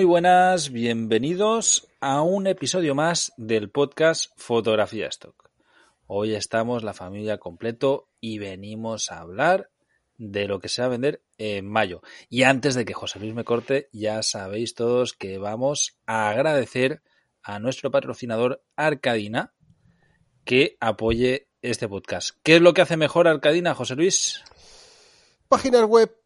Muy buenas, bienvenidos a un episodio más del podcast Fotografía Stock. Hoy estamos la familia completo y venimos a hablar de lo que se va a vender en mayo. Y antes de que José Luis me corte, ya sabéis todos que vamos a agradecer a nuestro patrocinador Arcadina que apoye este podcast. ¿Qué es lo que hace mejor Arcadina, José Luis? Páginas web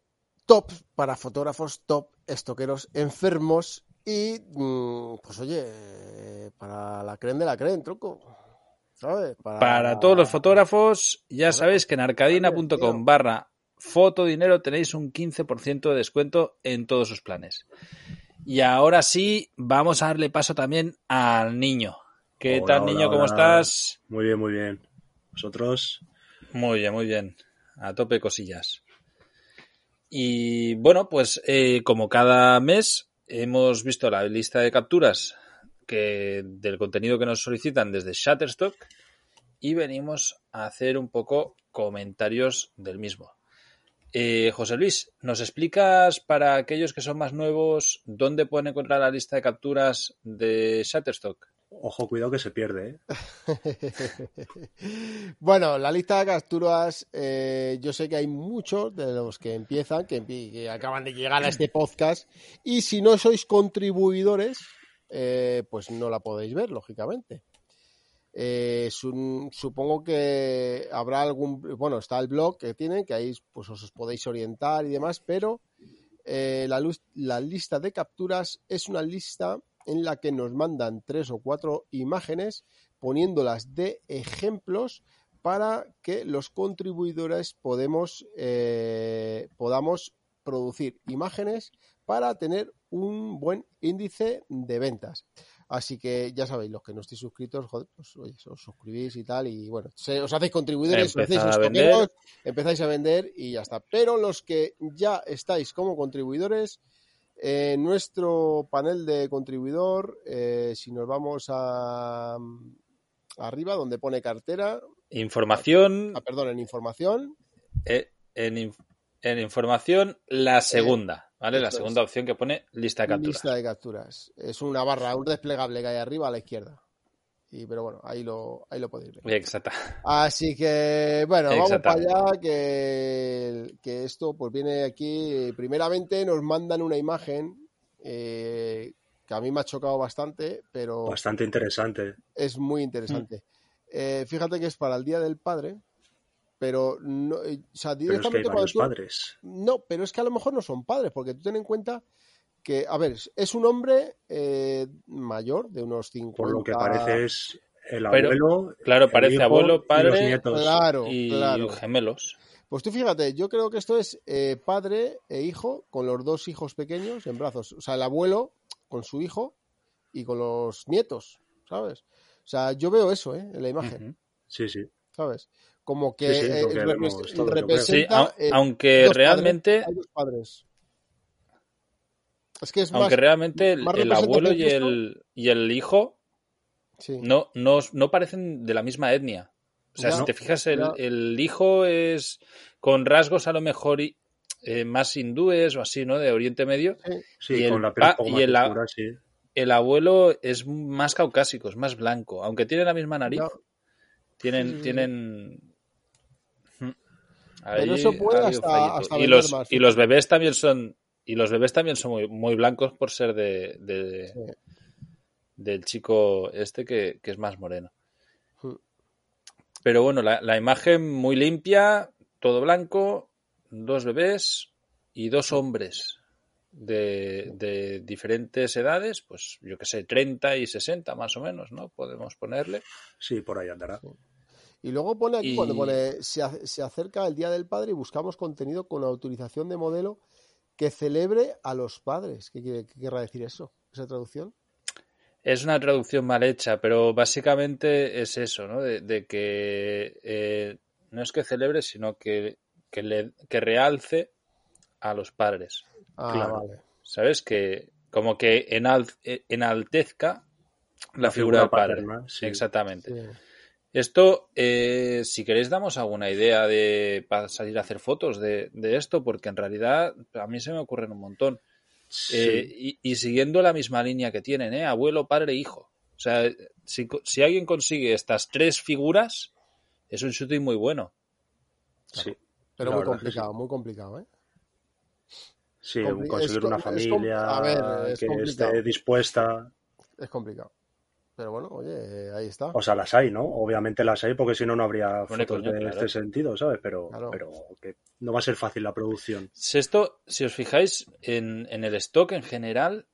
top para fotógrafos, top estoqueros enfermos y, mm, pues oye, para la creen de la creen, truco. ¿Sabes? Para... para todos los fotógrafos, ya sabéis que en arcadina.com barra fotodinero tenéis un 15% de descuento en todos sus planes. Y ahora sí, vamos a darle paso también al niño. ¿Qué Hola, tal, hola, niño? ¿Cómo hola. estás? Muy bien, muy bien. ¿Vosotros? Muy bien, muy bien. A tope cosillas. Y bueno, pues eh, como cada mes hemos visto la lista de capturas del contenido que nos solicitan desde Shutterstock y venimos a hacer un poco comentarios del mismo. Eh, José Luis, ¿nos explicas para aquellos que son más nuevos dónde pueden encontrar la lista de capturas de Shutterstock? Ojo, cuidado que se pierde, ¿eh? bueno, la lista de capturas, eh, yo sé que hay muchos de los que empiezan, que, acaban de llegar a este podcast, y si no sois contribuidores, eh, pues no la podéis ver, lógicamente. Su- supongo que habrá algún, bueno, está el blog que tienen, que ahí pues os podéis orientar y demás, pero la lista de capturas es una lista en la que nos mandan tres o cuatro imágenes poniéndolas de ejemplos para que los contribuidores podemos, eh, podamos producir imágenes para tener un buen índice de ventas. Así que ya sabéis, los que no estéis suscritos, joder, pues oye, os suscribís y tal, y bueno, se- os hacéis contribuidores, os estoqueros, vender. empezáis a vender y ya está. Pero los que ya estáis como contribuidores, en nuestro panel de contribuidor, eh, si nos vamos a arriba donde pone cartera, Información, ah, perdón, en información, eh, en, en información, la segunda, ¿vale? La segunda opción que pone lista de capturas. lista de capturas. Es una barra, un desplegable que hay arriba a la izquierda. Y, pero bueno, ahí lo, ahí lo podéis ver. Exacta. Así que, bueno, vamos para allá, que, que esto pues viene aquí. Primeramente nos mandan una imagen eh, que a mí me ha chocado bastante, pero Bastante interesante. es muy interesante. Eh, fíjate que es para el Día del Padre, pero no, eh, o sea, Pero es que hay directamente cuando varios tú- padres. no, pero es que a lo mejor no son padres, porque tú ten en cuenta que, a ver, es un hombre eh, mayor, de unos 50. Por lo que parece es el Pero, abuelo. Claro, el parece hijo abuelo, y los padre nietos. Claro, y claro. gemelos. Pues tú fíjate, yo creo que esto es eh, padre e hijo con los dos hijos pequeños en brazos. O sea, el abuelo con su hijo y con los nietos, ¿sabes? O sea, yo veo eso, ¿eh? En la imagen. Sí, sí. ¿sabes? Como que, Sí, sí, eh, que yo creo. representa... Sí, au- eh, aunque padres, realmente, hay dos padres. Es que es más... aunque realmente el, más el abuelo y el, y el hijo Sí. no, no, no parecen de la misma etnia. O sea, Ya, si te fijas, el, el hijo es con rasgos a lo mejor y- eh, más hindúes o así, ¿no? De Oriente Medio. Sí. Sí, Y con el la piel y el sí. Abuelo es más caucásico, es más blanco. Aunque tiene la misma nariz, Ya. tienen, tienen. Ujú. Pero eso puede hasta- hasta los y los bebés también son y los bebés también son muy, muy blancos por ser de, de- Sí. del chico este que, que es más moreno. Mm. Pero bueno, la, la imagen muy limpia, todo blanco, dos bebés y dos hombres de, de diferentes edades, pues yo que sé, 30 y 60 más o menos, ¿no? Podemos ponerle. Sí, por ahí andará. Y luego pone aquí, Y- cuando pone, se, se acerca el Día del Padre y buscamos contenido con autorización de modelo que celebre a los padres. ¿Qué, quiere, qué querrá decir eso? ¿Esa traducción? Es una traducción mal hecha, pero básicamente es eso, ¿no? De, de que eh, no es que celebre, sino que, que, le, que realce a los padres. Ah, Claro. vale. ¿Sabes? Que como que enal- eh, enaltezca la, figura, figura del padre. paterna, sí. Exactamente. Sí. Esto, eh, si queréis, damos alguna idea de para salir a hacer fotos de, de esto, porque en realidad a mí se me ocurren un montón. Sí. Eh, y, y siguiendo la misma línea que tienen, ¿eh? Abuelo, padre, hijo. O sea, si, si alguien consigue estas tres figuras, es un shooting muy bueno. sí. Pero La muy complicado, muy complicado, ¿eh? Sí, compli- conseguir una familia a ver, es que complicado. esté dispuesta. Es complicado. Pero bueno, oye, ahí está. O sea, las hay, ¿no? Obviamente las hay porque si no, no habría fotos coño, de claro. este sentido, ¿sabes? Pero, Claro. pero que no va a ser fácil la producción. Si Esto, si os fijáis, en, en el stock en general,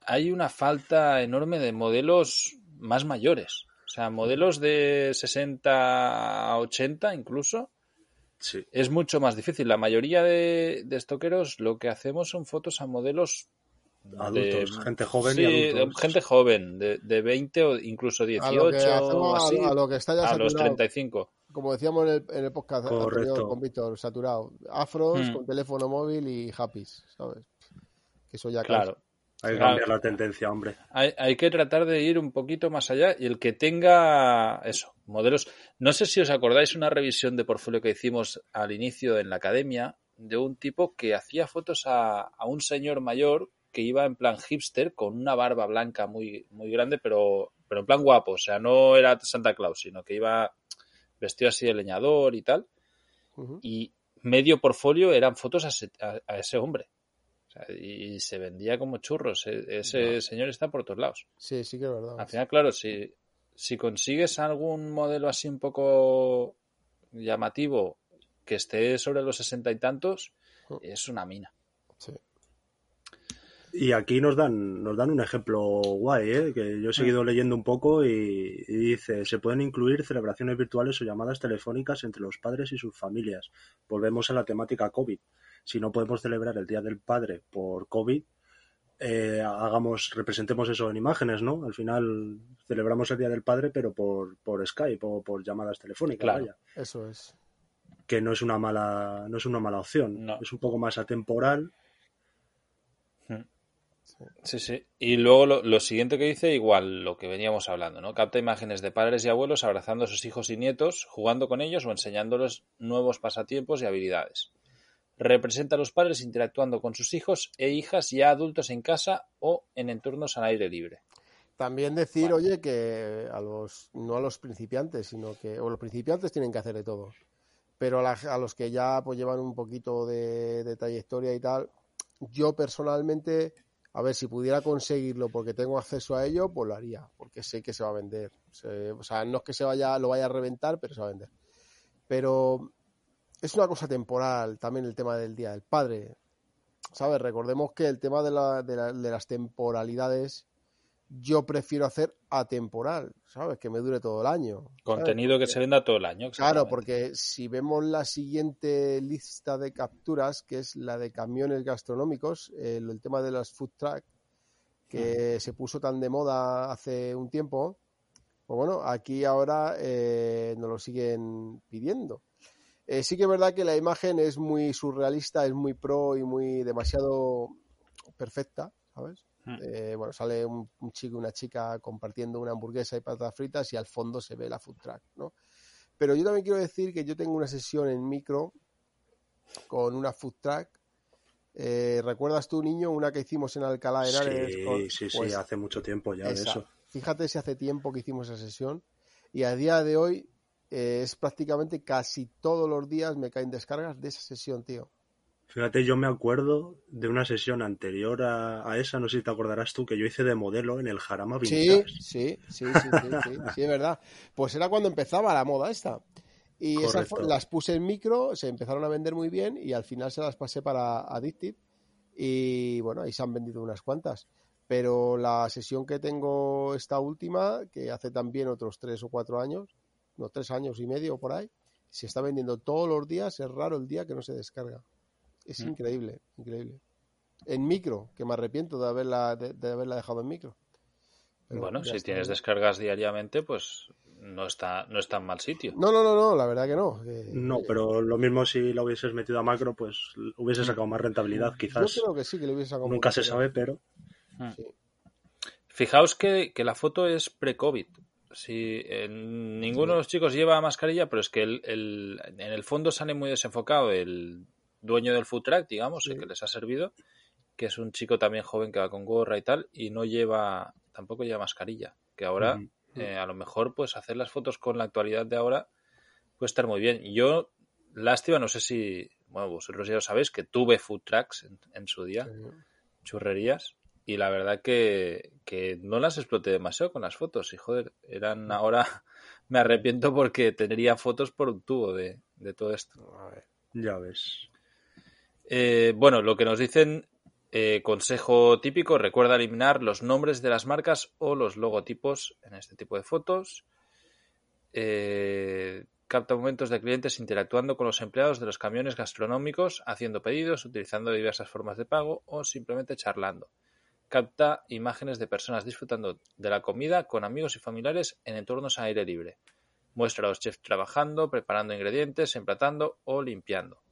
hay una falta enorme de modelos más mayores. O sea, modelos de 60 a 80 incluso, Sí. es mucho más difícil. La mayoría de, de estoqueros lo que hacemos son fotos a modelos Adultos, gente joven sí, y adultos. gente joven, de, de 20 o incluso 18 A lo que, hacemos, a- así, a, lo que está ya a los saturado. 35. Como decíamos en el, en el podcast anterior Correcto. con Víctor, saturado. Afros Hmm. con teléfono móvil y happys, ¿sabes? Que eso ya Claro. Hay que Claro. cambiar la tendencia, hombre. Hay, hay que tratar de ir un poquito más allá y el que tenga eso, modelos. No sé si os acordáis una revisión de portfolio que hicimos al inicio en la academia de un tipo que hacía fotos a, a un señor mayor que iba en plan hipster con una barba blanca muy, muy grande, pero, pero en plan guapo. O sea, no era Santa Claus, sino que iba vestido así de leñador y tal. Y medio portfolio eran fotos a ese, a- a ese hombre. O sea, y se vendía como churros. E- Ese señor está por todos lados. Sí, sí que es verdad. Al final, claro, si, si consigues algún modelo así un poco llamativo que esté sobre los sesenta y tantos, Mm. es una mina. Y aquí nos dan, nos dan un ejemplo guay, ¿eh? que yo he seguido leyendo un poco y, y dice, se pueden incluir celebraciones virtuales o llamadas telefónicas entre los padres y sus familias. Volvemos a la temática COVID. Si no podemos celebrar el Día del Padre por COVID, eh, hagamos, representemos eso en imágenes, ¿no? Al final celebramos el Día del Padre, pero por, por Skype o por llamadas telefónicas, Claro. vaya. Eso es. Que no es una mala, no es una mala opción. No. Es un poco más atemporal. Sí, sí. Y luego lo, lo siguiente que dice, igual lo que veníamos hablando, ¿no? Capta imágenes de padres y abuelos abrazando a sus hijos y nietos, jugando con ellos o enseñándoles nuevos pasatiempos y habilidades. Representa a los padres interactuando con sus hijos e hijas ya adultos en casa o en entornos al aire libre. También decir, Vale. oye, que a los, no a los principiantes, sino que, o los principiantes tienen que hacer de todo, pero a, la- a los que ya pues llevan un poquito de, de trayectoria y tal, yo personalmente, a ver, si pudiera conseguirlo porque tengo acceso a ello, pues lo haría, porque sé que se va a vender. Se- o sea, no es que se vaya, lo vaya a reventar, pero se va a vender. Pero es una cosa temporal también el tema del Día del Padre. ¿Sabes? Recordemos que el tema de, de las temporalidades yo prefiero hacer atemporal, ¿sabes? Que me dure todo el año. Contenido que se venda todo el año. Claro, porque si vemos la siguiente lista de capturas, que es la de camiones gastronómicos, el tema de las food truck, que se puso tan de moda hace un tiempo, pues bueno, aquí ahora eh, nos lo siguen pidiendo. Eh, sí que es verdad que la imagen es muy surrealista, es muy pro y muy demasiado perfecta, ¿sabes? Mm. Eh, bueno, sale un, un chico y una chica compartiendo una hamburguesa y patatas fritas y al fondo se ve la food truck, ¿no? Pero yo también quiero decir que yo tengo una sesión en micro con una food truck. Eh, ¿Recuerdas tú, niño, una que hicimos en Alcalá de Henares? Sí, con- sí, sí, pues, hace mucho tiempo ya de eso. Fíjate si hace tiempo que hicimos esa sesión y a día de hoy eh, es prácticamente casi todos los días me caen descargas de esa sesión, tío. Fíjate, yo me acuerdo de una sesión anterior a, a esa, no sé si te acordarás tú, que yo hice de modelo en el Jarama Sí, Vintage. sí, sí, sí, sí, sí, sí, es verdad. Pues era cuando empezaba la moda esta. Y esas las puse en micro, se empezaron a vender muy bien y al final se las pasé para Addictive y bueno, ahí se han vendido unas cuantas. Pero la sesión que tengo esta última, que hace también otros tres o cuatro años, unos tres años y medio por ahí. Se está vendiendo todos los días, es raro el día que no se descarga. Es Mm. increíble, increíble. En micro, que me arrepiento de haberla, de, de haberla dejado en micro. Pero bueno, si tienes descargas diariamente, pues no está, no está en mal sitio. No, no, no, no, la verdad que no. No, pero lo mismo si lo hubieses metido a macro, pues hubiese sacado más rentabilidad, Yo quizás. creo que sí, que le hubiese sacado Nunca se sabe, pero Sí. Fijaos que, que la foto es pre-COVID. Si eh, ninguno de los chicos lleva mascarilla, pero es que el, el- en el fondo sale muy desenfocado el dueño del food truck, digamos, el Sí. que les ha servido, que es un chico también joven que va con gorra y tal, y no lleva, tampoco lleva mascarilla. Que ahora, eh, a lo mejor, pues hacer las fotos con la actualidad de ahora puede estar muy bien. Yo, lástima, no sé si, bueno, vosotros ya lo sabéis, que tuve food trucks en, en su día Sí. churrerías y la verdad que, que no las exploté demasiado con las fotos y joder, eran ahora me arrepiento porque tendría fotos por un tubo de, de todo esto. A ver. ya ves. Eh, bueno, lo que nos dicen, eh, consejo típico, recuerda eliminar los nombres de las marcas o los logotipos en este tipo de fotos. Eh, capta momentos de clientes interactuando con los empleados de los camiones gastronómicos, haciendo pedidos, utilizando diversas formas de pago o simplemente charlando. Capta imágenes de personas disfrutando de la comida con amigos y familiares en entornos a aire libre. Muestra a los chefs trabajando, preparando ingredientes, emplatando o limpiando.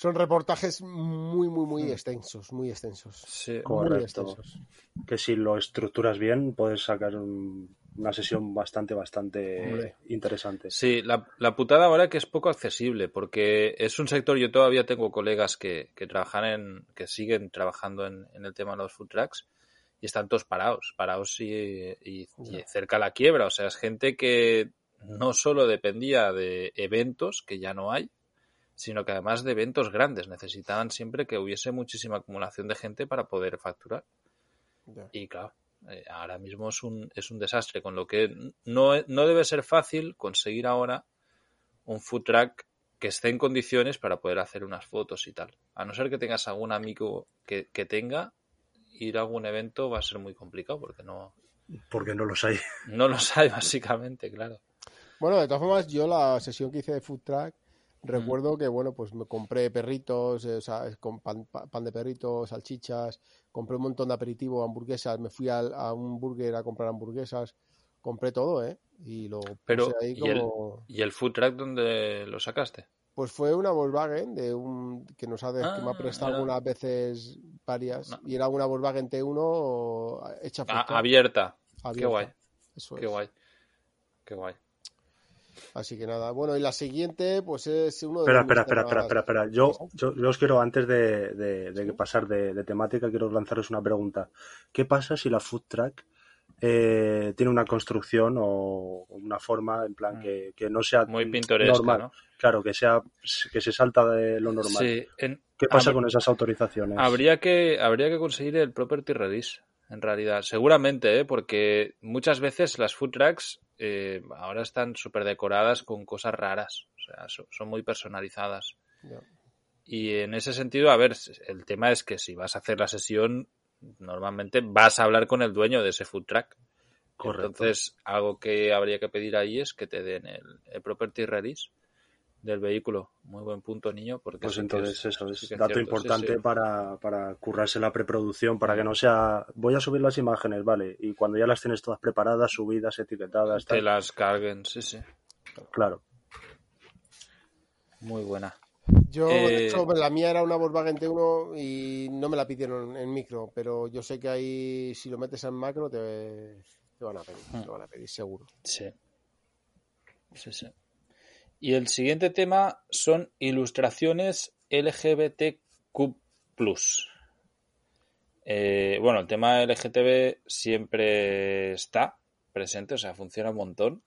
Son reportajes muy, muy, muy Mm. extensos, muy extensos. Sí. Muy Correcto. extensos. Que si lo estructuras bien, puedes sacar un- una sesión bastante, bastante Hombre. interesante. Sí, la, la putada ahora que es poco accesible, porque es un sector, yo todavía tengo colegas que, que trabajan en, que siguen trabajando en, en el tema de los food trucks y están todos parados, parados y, y- y cerca a la quiebra. O sea, es gente que no solo dependía de eventos, que ya no hay, sino que además de eventos grandes necesitaban siempre que hubiese muchísima acumulación de gente para poder facturar. Y claro, eh, ahora mismo es un, es un desastre, con lo que no, no debe ser fácil conseguir ahora un food truck que esté en condiciones para poder hacer unas fotos y tal. A no ser que tengas algún amigo que, que tenga, ir a algún evento va a ser muy complicado porque no, Porque no los hay. no los hay básicamente, claro. Bueno, de todas formas, yo la sesión que hice de Food Track. Recuerdo que, bueno, pues me compré perritos, eh, o sea, con pan, pa- pan de perritos, salchichas, compré un montón de aperitivo, hamburguesas, me fui a, un burger a comprar hamburguesas, compré todo, ¿eh? Y lo Pero, puse ahí ¿y el- como... ¿Y el food truck dónde lo sacaste? Pues fue una Volkswagen de un que nos ha, de- que me ha Ah, prestado era- algunas veces varias No. y era una Volkswagen T1 hecha Ah, food abierta. Qué abierta. guay, Eso qué es. guay. Qué guay. Así que nada, bueno, y la siguiente, pues es uno de Espera, los espera, espera, espera, espera, espera. Yo, yo, yo os quiero, antes de, de- de que pasar de, de temática, quiero lanzaros una pregunta. ¿Qué pasa si la food truck eh, tiene una construcción o una forma en plan Mm. que, que no sea Muy pintoresca, normal? ¿no? Claro, que sea que se salta de lo normal. Sí, en- ¿Qué pasa con esas autorizaciones? Habría que, habría que conseguir el property release, en realidad. Seguramente, ¿eh? porque muchas veces las food trucks eh, ahora están súper decoradas con cosas raras. O sea, so- son muy personalizadas. Y en ese sentido, a ver, el tema es que si vas a hacer la sesión, normalmente vas a hablar con el dueño de ese food truck. Correcto. Entonces, algo que habría que pedir ahí es que te den el, el property release del vehículo. Muy buen punto, niño, porque Pues entonces es- eso es sí que es dato cierto, sí, importante sí. Para, para currarse la preproducción, para que no sea, voy a subir las imágenes, vale, y cuando ya las tienes todas preparadas, subidas, etiquetadas, Te tal, las carguen, sí, sí. claro. Muy buena. Yo, Eh, de hecho, la mía era una Volkswagen T1 y no me la pidieron en micro, pero yo sé que ahí, si lo metes en macro, te, te van a pedir, Hmm. te van a pedir, seguro. Sí. Sí, sí. Y el siguiente tema son ilustraciones LGBTQ. Eh, bueno, el tema LGTB siempre está presente, o sea, funciona un montón.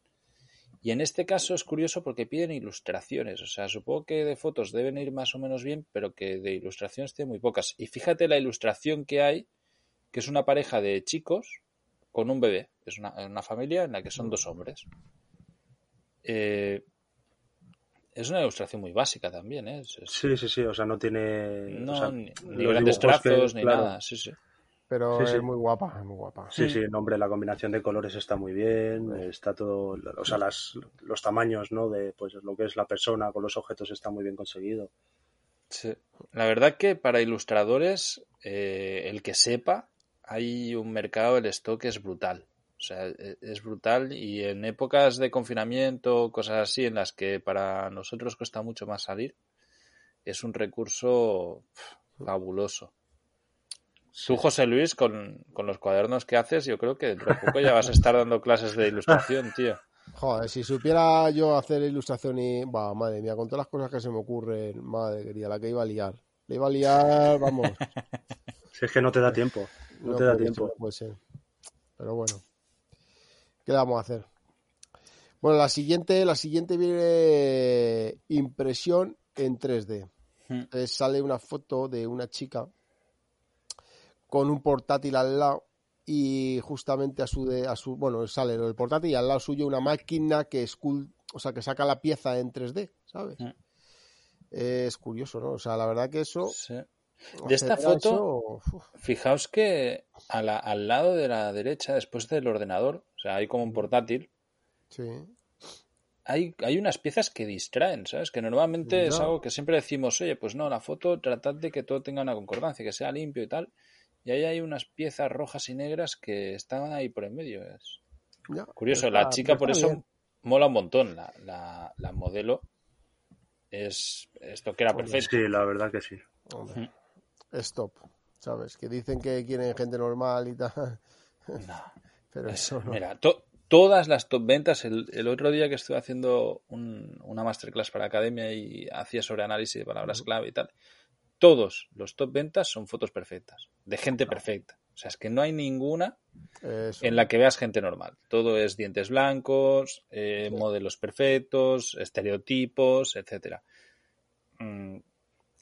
Y en este caso es curioso porque piden ilustraciones. O sea, supongo que de fotos deben ir más o menos bien, pero que de ilustraciones tiene muy pocas. Y fíjate la ilustración que hay, que es una pareja de chicos con un bebé. Es una, una familia en la que son dos hombres. Eh, es una ilustración muy básica también, ¿eh? Es- es- Sí, sí, sí, o sea, no tiene... no, o sea, ni, grandes que- trazos ni claro, nada. Sí, sí. pero Sí, es sí. muy guapa, es muy guapa. Sí, sí, no, hombre, la combinación de colores está muy bien, está todo, o sea, las, los tamaños, ¿no? De pues lo que es la persona con los objetos está muy bien conseguido. Sí. La verdad que para ilustradores, eh, el que sepa, hay un mercado del stock es brutal. O sea, e- es brutal y en épocas de confinamiento, cosas así, en las que para nosotros cuesta mucho más salir, es un recurso fabuloso. Tú, José Luis, con, con los cuadernos que haces, yo creo que dentro de poco ya vas a estar dando clases de ilustración, tío. Joder, si supiera yo hacer ilustración y. Bah, madre mía, con todas las cosas que se me ocurren, madre querida, la que iba a liar. Le iba a liar, vamos. Si es que no te da tiempo, no, te da tiempo. puede ser. Pero bueno. ¿Qué vamos a hacer? Bueno, la siguiente, la siguiente viene impresión en 3D. Hmm. Sale una foto de una chica con un portátil al lado y justamente a su de, a su bueno sale el portátil y al lado suyo una máquina que escul- o sea que saca la pieza en 3D, ¿sabes? Mm. Es curioso, ¿no? O sea, la verdad que eso Sí. De esta foto, eso, Fijaos que a la- al lado de la derecha, después del ordenador, sea, hay como un portátil, sí. hay, hay unas piezas que distraen, ¿sabes? Que normalmente es algo que siempre decimos, oye, pues no, la foto tratad de que todo tenga una concordancia, que sea limpio y tal. Y ahí hay unas piezas rojas y negras que están ahí por en medio. Es curioso, está- la chica por eso bien. mola un montón. La, la, la modelo es esto que era perfecto. Sí, la verdad que sí. Hombre, Stop, ¿sabes? Que dicen que quieren gente normal y tal. No. Pero Es- eso no. Mira, to- todas las top ventas, el, el otro día que estuve haciendo un- una masterclass para academia y hacía sobre análisis de palabras clave y tal, todos los top ventas son fotos perfectas, de gente perfecta. O sea, es que no hay ninguna Eso. en la que veas gente normal. Todo es dientes blancos, eh, Sí. modelos perfectos, estereotipos, etcétera. Mm,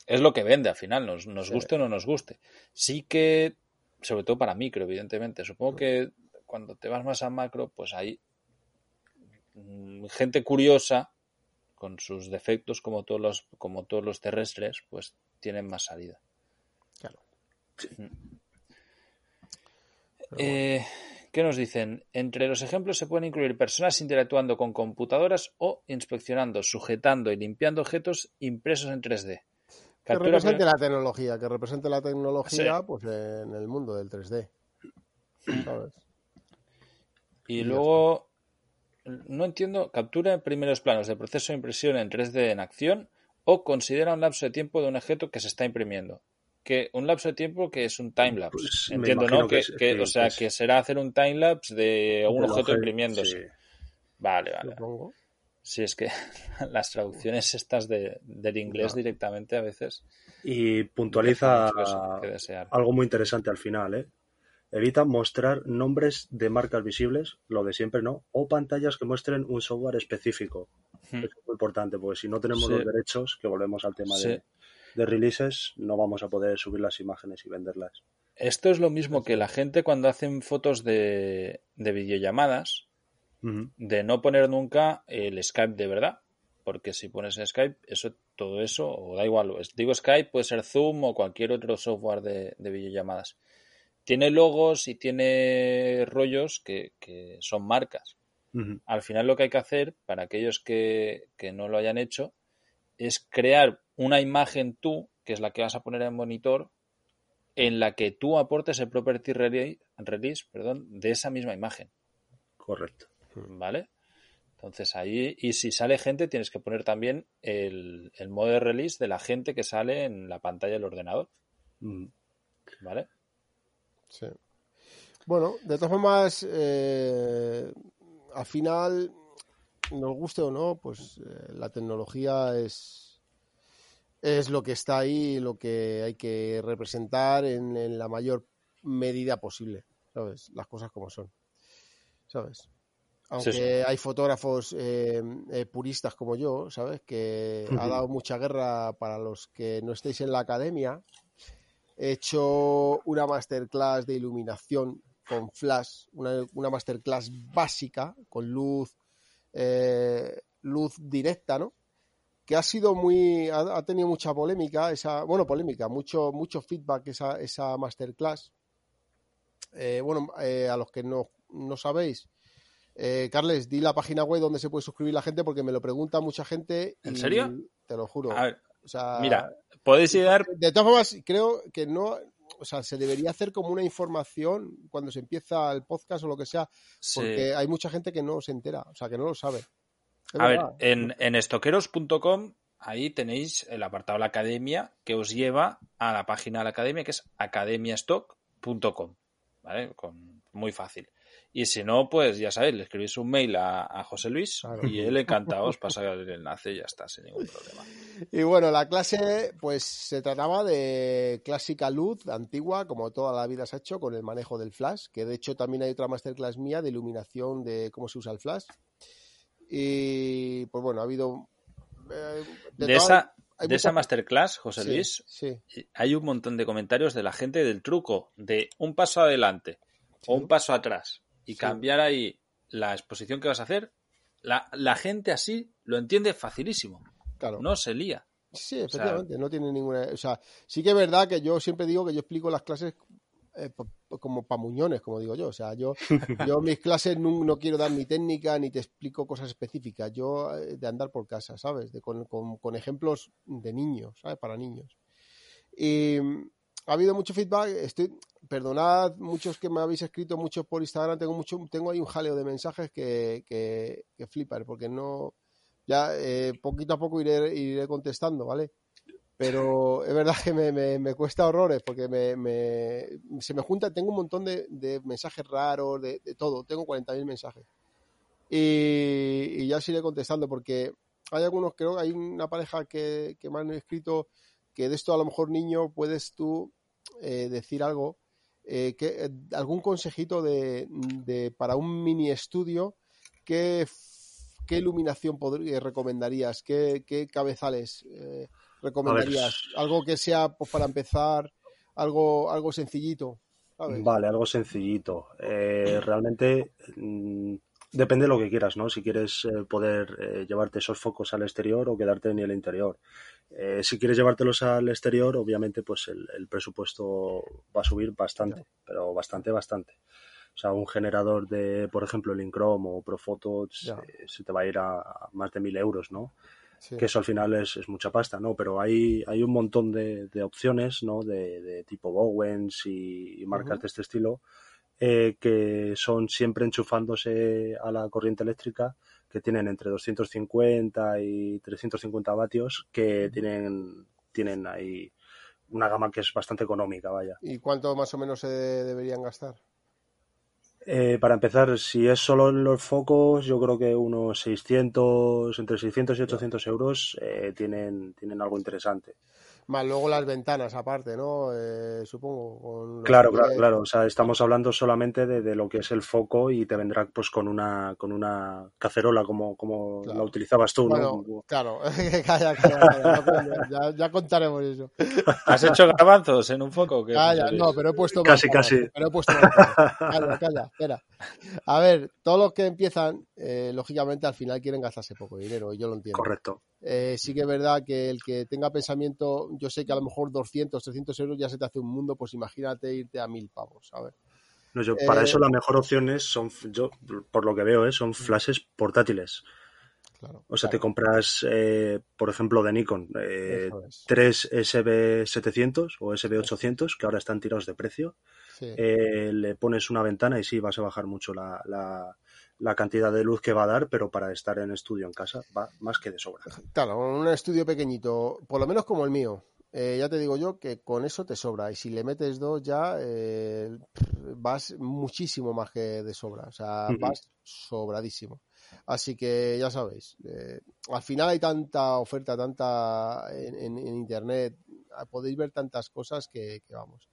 Es lo que vende al final, nos, nos Sí. guste o no nos guste. Sí que, sobre todo para micro, evidentemente. Supongo que cuando te vas más a macro, pues hay mm, gente curiosa con sus defectos como todos los como todos los terrestres, pues tienen más salida. Claro. Eh, ¿Qué nos dicen? Entre los ejemplos se pueden incluir personas interactuando con computadoras o inspeccionando, sujetando y limpiando objetos impresos en 3D. Que represente la tecnología, que represente la tecnología Sí. pues en el mundo del 3D. ¿Sabes? Y luego, no entiendo, captura en primeros planos de proceso de impresión en 3D en acción o considera un lapso de tiempo de un objeto que se está imprimiendo. Que un lapso de tiempo que es un timelapse. Pues Entiendo, ¿no? que Que, es- que, sí, o sea, que es- que será hacer un timelapse de un Del objeto imprimiéndose. sí. Vale, vale. Supongo. Sí, es que las traducciones estas de, del inglés directamente a veces Y puntualiza que desear. algo muy interesante al final, ¿eh? Evita mostrar nombres de marcas visibles, lo de siempre no, o pantallas que muestren un software específico. Hmm. Eso es muy importante, porque si no tenemos Sí. los derechos, que volvemos al tema Sí. de, de releases, no vamos a poder subir las imágenes y venderlas. Esto es lo mismo que la gente cuando hacen fotos de, de videollamadas, de no poner nunca el Skype de verdad. Porque si pones Skype, eso, todo eso, o da igual, digo Skype, puede ser Zoom o cualquier otro software de, de videollamadas. Tiene logos y tiene rollos que, que son marcas. Al final lo que hay que hacer, para aquellos que, que no lo hayan hecho, es crear una imagen tú, que es la que vas a poner en monitor, en la que tú aportes el property rele- release perdón, de esa misma imagen. Correcto. ¿Vale? Entonces ahí, y si sale gente, tienes que poner también el, el modo de release de la gente que sale en la pantalla del ordenador. Ujú. ¿Vale? Sí. Bueno, de todas formas, eh, al final, nos guste o no, pues eh, la tecnología es, es lo que está ahí, lo que hay que representar en, en la mayor medida posible, ¿sabes? Las cosas como son, ¿sabes? Aunque sí. hay fotógrafos eh, eh, puristas como yo, ¿sabes? Que ha dado mucha guerra para los que no estéis en la academia. He hecho una masterclass de iluminación con flash, una, una masterclass básica con luz, eh, luz directa, ¿no? Que ha sido muy, ha, ha tenido mucha polémica, esa, bueno, polémica, mucho, mucho feedback esa, esa masterclass. eh, bueno, eh, a los que no, no sabéis, eh, Carles, di la página web donde se puede suscribir la gente porque me lo pregunta mucha gente. ¿En serio? Te lo juro. A ver, O sea, mira, podéis llegar. de todas formas, creo que no, o sea, se debería hacer como una información cuando se empieza el podcast o lo que sea, sí. porque hay mucha gente que no se entera, o sea, que no lo sabe. Es A ver, en, en estoqueros.com ahí tenéis el apartado de la academia que os lleva a la página de la academia que es academiastock.com, ¿vale? Con, muy fácil. Y si no, pues ya sabéis, le escribís un mail a, a José Luis Claro. y él encantado os pasa el enlace y ya está, sin ningún problema. Y bueno, la clase, pues se trataba de clásica luz antigua, como toda la vida se ha hecho, con el manejo del flash, que de hecho también hay otra masterclass mía de iluminación de cómo se usa el flash. Y pues bueno, ha habido... eh, De, esa, masterclass, José Sí, Luis, Sí, hay un montón de comentarios de la gente del truco, de un paso adelante o un paso atrás y Sí. cambiar ahí la exposición que vas a hacer. La, la gente así lo entiende facilísimo, claro. no se lía. Sí, efectivamente, no tiene ninguna. O sea, sí que es verdad que yo siempre digo que yo explico las clases eh, como pamuñones, como digo yo. O sea, yo, yo mis clases no, no quiero dar mi técnica ni te explico cosas específicas. Yo eh, de andar por casa, ¿sabes? De, con, con- con ejemplos de niños, ¿sabes? Para niños. Y ha habido mucho feedback. Estoy, perdonad, muchos que me habéis escrito, muchos por Instagram. Tengo mucho, tengo ahí un jaleo de mensajes que, que, flipan, porque no ya eh, poquito a poco iré, iré contestando, ¿vale? Pero es verdad que me, me- me cuesta horrores porque me, me- se me junta, tengo un montón de, de mensajes raros, de, de todo, tengo 40.000 mensajes. Y, y ya os iré contestando porque hay algunos, creo que hay una pareja que, que me han escrito que de esto a lo mejor niño puedes tú eh, decir algo, eh, que, eh, algún consejito de, de- para un mini estudio, ¿qué, qué iluminación recomendarías? ¿Qué, qué cabezales eh, recomendarías? Algo que sea pues, para empezar, algo, algo sencillito. ¿sabes? Vale, algo sencillito. Realmente mm, depende de lo que quieras, ¿no? Si quieres eh, poder eh, llevarte esos focos al exterior o quedarte en el interior. Eh, si quieres llevártelos al exterior, obviamente, pues el, el presupuesto va a subir bastante, pero bastante, bastante. O sea, un generador de, por ejemplo, el Inchrome o Profotos Ya. eh, se te va a ir a, a más de mil euros, ¿no? Sí. que eso al final es, es mucha pasta, ¿no? Pero hay, hay un montón de, de opciones, ¿no? De, de tipo Bowens y, y marcas de este estilo eh, que son siempre enchufándose a la corriente eléctrica que tienen entre 250 y 350 vatios que tienen, tienen ahí una gama que es bastante económica, vaya. ¿Y cuánto más o menos se deberían gastar? Eh, para empezar, si es solo en los focos, yo creo que unos 600, entre 600 y 800 euros eh, tienen, tienen algo interesante. Más luego las ventanas aparte, ¿no? Eh, supongo. Con Claro, claro, claro. O sea, estamos hablando solamente de, de lo que es el foco y te vendrá pues con una con una cacerola como, como Claro. la utilizabas tú, Bueno, ¿no? claro, calla, calla, ya, ya contaremos eso. ¿Has hecho garbanzos en un foco? Calla, Luis? no, pero he puesto Casi, casi. Pero he puesto. Calla, calla, espera. A ver, todos los que empiezan, eh, lógicamente al final quieren gastarse poco dinero, y yo lo entiendo. Correcto. Eh, sí que es verdad que el que tenga pensamiento, yo sé que a lo mejor 200, 300 euros ya se te hace un mundo, pues imagínate irte a mil pavos, ¿sabes? No, yo, para Eh, eso la mejor opción es, son, yo, por lo que veo, ¿eh? son flashes portátiles. Claro. O sea, claro, te compras, eh, por ejemplo, de Nikon, es. tres SB700 o SB800, que ahora están tirados de precio. Sí. le pones una ventana y sí, vas a bajar mucho la, la, la cantidad de luz que va a dar, pero para estar en estudio en casa va más que de sobra. Claro, un estudio pequeñito, por lo menos como el mío, eh, ya te digo yo que con eso te sobra. Y si le metes dos ya eh, vas muchísimo más que de sobra. O sea, vas sobradísimo. Así que ya sabéis, eh, al final hay tanta oferta, tanta en, en- en internet, podéis ver tantas cosas que, que vamos.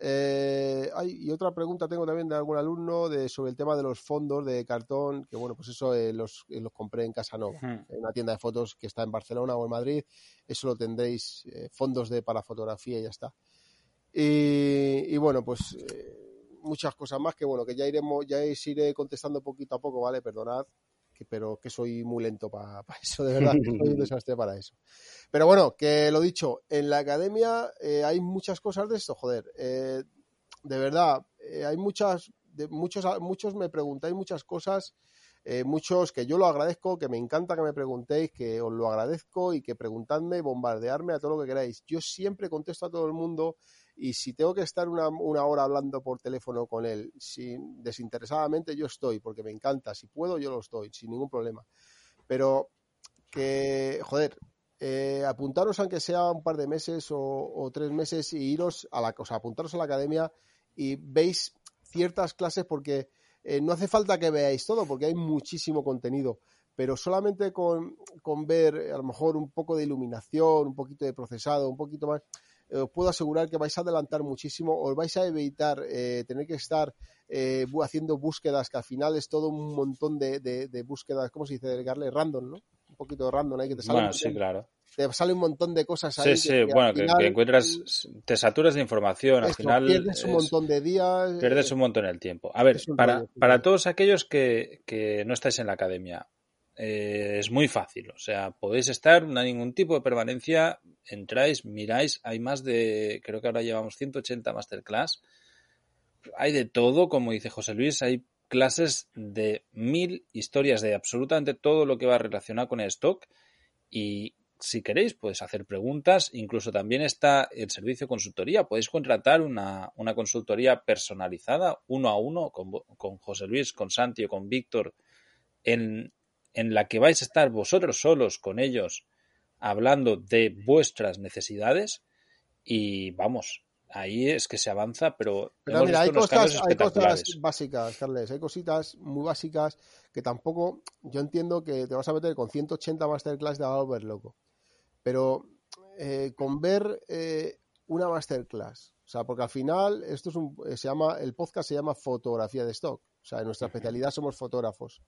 Eh, hay, y otra pregunta tengo también de algún alumno de, sobre el tema de los fondos de cartón, que bueno, pues eso eh, los, eh, los compré en Casanova en una tienda de fotos que está en Barcelona o en Madrid. Eso lo tendréis, eh, fondos de para fotografía y ya está. Y, y bueno, pues muchas cosas más que bueno, que ya iremos, ya os iré contestando poquito a poco, ¿vale? Perdonad, que, pero que soy muy lento para eso, de verdad, soy un desastre para eso. Pero bueno, que lo dicho, en la academia eh, hay muchas cosas de esto, joder. eh, de verdad, eh, hay muchas, de, muchos, muchos me preguntáis muchas cosas, muchos que yo lo agradezco, que me encanta que me preguntéis, que os lo agradezco y que preguntadme, bombardearme a todo lo que queráis. Yo siempre contesto a todo el mundo y si tengo que estar una, una hora hablando por teléfono con él sin, desinteresadamente, yo estoy, porque me encanta. Si puedo, yo lo estoy, sin ningún problema. Pero que, joder, eh, apuntaros aunque sea un par de meses o, tres meses y iros a la cosa, apuntaros a la academia y veis ciertas clases porque eh, no hace falta que veáis todo porque hay muchísimo contenido, pero solamente con, con ver a lo mejor un poco de iluminación, un poquito de procesado, un poquito más, os puedo asegurar que vais a adelantar muchísimo, os vais a evitar eh, tener que estar eh, haciendo búsquedas, que al final es todo un montón de, de, de búsquedas, ¿cómo se dice? Darle random, ¿no? Un poquito de random ahí que te sale. Bueno, sí, claro. Te sale un montón de cosas ahí. Sí, sí, que, bueno, que, final, que, encuentras, te saturas de información, al final. Pierdes un montón de días. Pierdes un montón el tiempo. A ver, para, rollo, para todos aquellos que, que no estáis en la academia, eh, es muy fácil. O sea, podéis estar, no hay ningún tipo de permanencia, entráis, miráis, hay más de, creo que ahora llevamos 180 masterclass. Hay de todo, como dice José Luis, hay clases de mil historias de absolutamente todo lo que va relacionado con el stock y si queréis podéis hacer preguntas, incluso también está el servicio de consultoría, podéis contratar una, una consultoría personalizada uno a uno con, con José Luis, con Santi o con Víctor en, en la que vais a estar vosotros solos con ellos hablando de vuestras necesidades y vamos, ahí es que se avanza, pero, pero mira, hay cosas, hay cosas básicas, Carles, hay cositas muy básicas que tampoco, yo entiendo que te vas a meter con 180 masterclass de volver loco, pero eh, con ver eh, una masterclass, o sea, porque al final esto es un, eh, se llama, el podcast se llama fotografía de stock, o sea, en nuestra especialidad somos fotógrafos.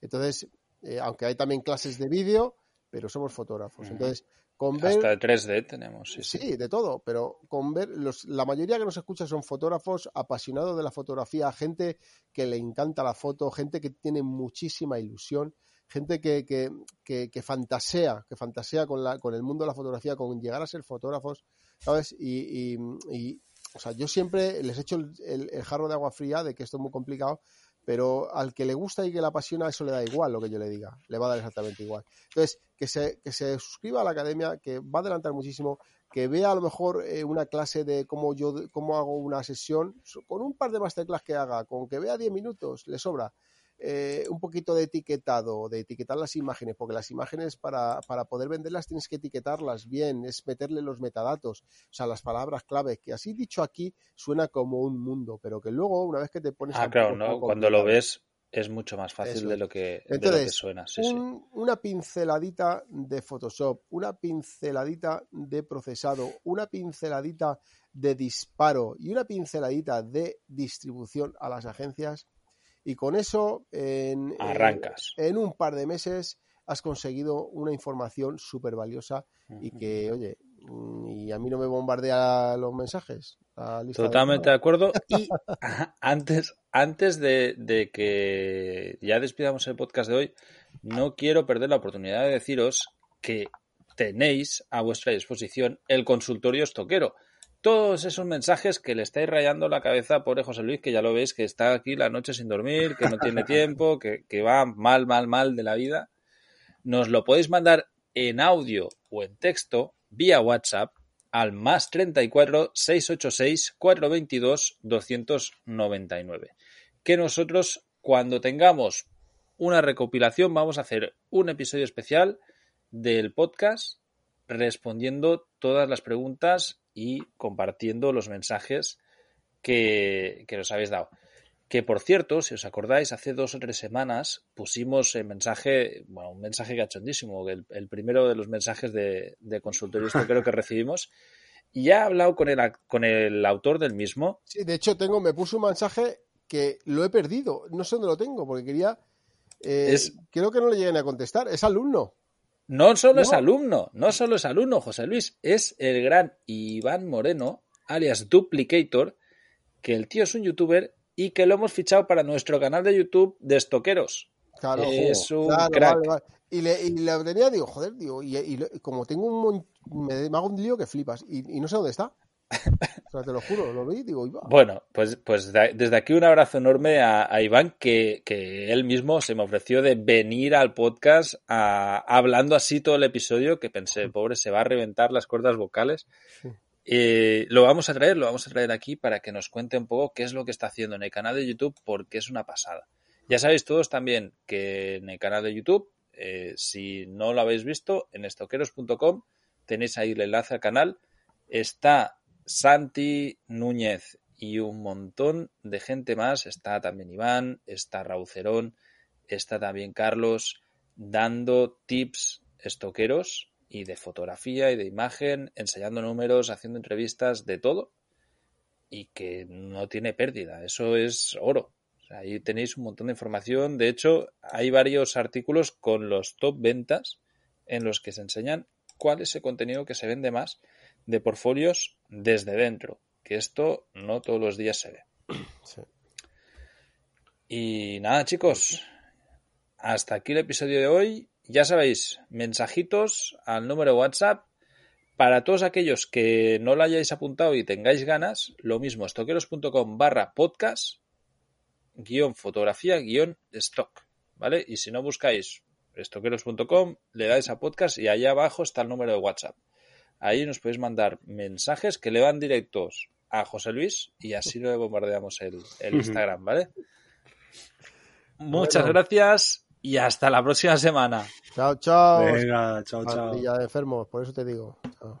Entonces, eh, aunque hay también clases de vídeo, pero somos fotógrafos. Entonces, con ver... Hasta de 3D tenemos. Sí, sí. sí de todo, pero con ver... Los, la mayoría que nos escucha son fotógrafos apasionados de la fotografía, gente que le encanta la foto, gente que tiene muchísima ilusión, gente que, que, que, que fantasea, que fantasea con, la, con el mundo de la fotografía, con llegar a ser fotógrafos, ¿sabes? Y, y, y o sea, yo siempre les echo el, el, el jarro de agua fría de que esto es muy complicado, pero al que le gusta y que le apasiona, eso le da igual lo que yo le diga, le va a dar exactamente igual. Entonces, que se, que se suscriba a la academia, que va a adelantar muchísimo, que vea a lo mejor eh, una clase de cómo yo cómo hago una sesión, con un par de masterclass que haga, con que vea 10 minutos, le sobra. Eh, un poquito de etiquetado, de etiquetar las imágenes, porque las imágenes para, para, poder venderlas tienes que etiquetarlas bien, es meterle los metadatos, o sea, las palabras clave, que así dicho aquí suena como un mundo, pero que luego una vez que te pones... Ah, claro, ¿no? cuando lo ves es mucho más fácil Eso. de lo que, Entonces, de lo que suena. Sí, un, sí. Una pinceladita de Photoshop, una pinceladita de procesado, una pinceladita de disparo y una pinceladita de distribución a las agencias y con eso, en, Arrancas. en, en un par de meses, has conseguido una información súper valiosa y que, oye, mm, y a mí no me bombardea los mensajes. Totalmente de, de, acuerdo. Y antes, antes de, de, que ya despidamos el podcast de hoy, no quiero perder la oportunidad de deciros que tenéis a vuestra disposición el consultorio estoquero todos esos mensajes que le estáis rayando la cabeza, pobre José Luis, que ya lo veis, que está aquí la noche sin dormir, que no tiene tiempo, que, que, va mal, mal, mal de la vida, nos lo podéis mandar en audio o en texto vía WhatsApp al más 34 686 422 299. Que nosotros, cuando tengamos una recopilación, vamos a hacer un episodio especial del podcast respondiendo todas las preguntas y compartiendo los mensajes que, que, nos habéis dado. Que por cierto, si os acordáis, hace dos o tres semanas pusimos el mensaje, bueno, un mensaje cachondísimo, el, el primero de los mensajes de, de consultorio creo que recibimos. Y ya he hablado con el, con el autor del mismo. Sí, de hecho, tengo, me puso un mensaje que lo he perdido. No sé dónde lo tengo, porque quería. Eh, es, creo que no le lleguen a contestar. Es alumno. No solo no. es alumno, no solo es alumno, José Luis, es el gran Iván Moreno, alias Duplicator, que el tío es un youtuber y que lo hemos fichado para nuestro canal de YouTube de estoqueros. Claro, es un claro, crack. Vale, vale. Y, le, y le tenía, digo, joder, digo, y, como tengo un me, me, hago un lío que flipas, y, y no sé dónde está. te lo juro, lo vi digo, iba. Bueno, pues, pues desde aquí un abrazo enorme a, Iván, que, que, él mismo se me ofreció de venir al podcast hablando así todo el episodio, que pensé, pobre, se va a reventar las cuerdas vocales. Eh, lo vamos a traer, lo vamos a traer aquí para que nos cuente un poco qué es lo que está haciendo en el canal de YouTube, porque es una pasada. Ya sabéis todos también que en el canal de YouTube, eh, si no lo habéis visto, en estoqueros.com tenéis ahí el enlace al canal. Está Santi Núñez y un montón de gente más. Está también Iván, está Raucerón, está también Carlos, dando tips estoqueros y de fotografía y de imagen, enseñando números, haciendo entrevistas, de todo. Y que no tiene pérdida. Eso es oro. ahí tenéis un montón de información. De hecho, hay varios artículos con los top ventas en los que se enseñan cuál es el contenido que se vende más de portfolios desde dentro, que esto no todos los días se ve. Y nada, chicos, hasta aquí el episodio de hoy. Ya sabéis, mensajitos al número de WhatsApp. Para todos aquellos que no lo hayáis apuntado y tengáis ganas, lo mismo, estoqueros.com barra podcast, guion fotografía, guion stock, ¿vale? Y si no buscáis estoqueros.com, le dais a podcast y allá abajo está el número de WhatsApp. Ahí nos podéis mandar mensajes que le van directos a José Luis y así le bombardeamos el, Instagram, ¿vale? Muchas gracias y hasta la próxima semana. Chao, chao. Venga, chao, chao. Ya de enfermos, por eso te digo. Chao.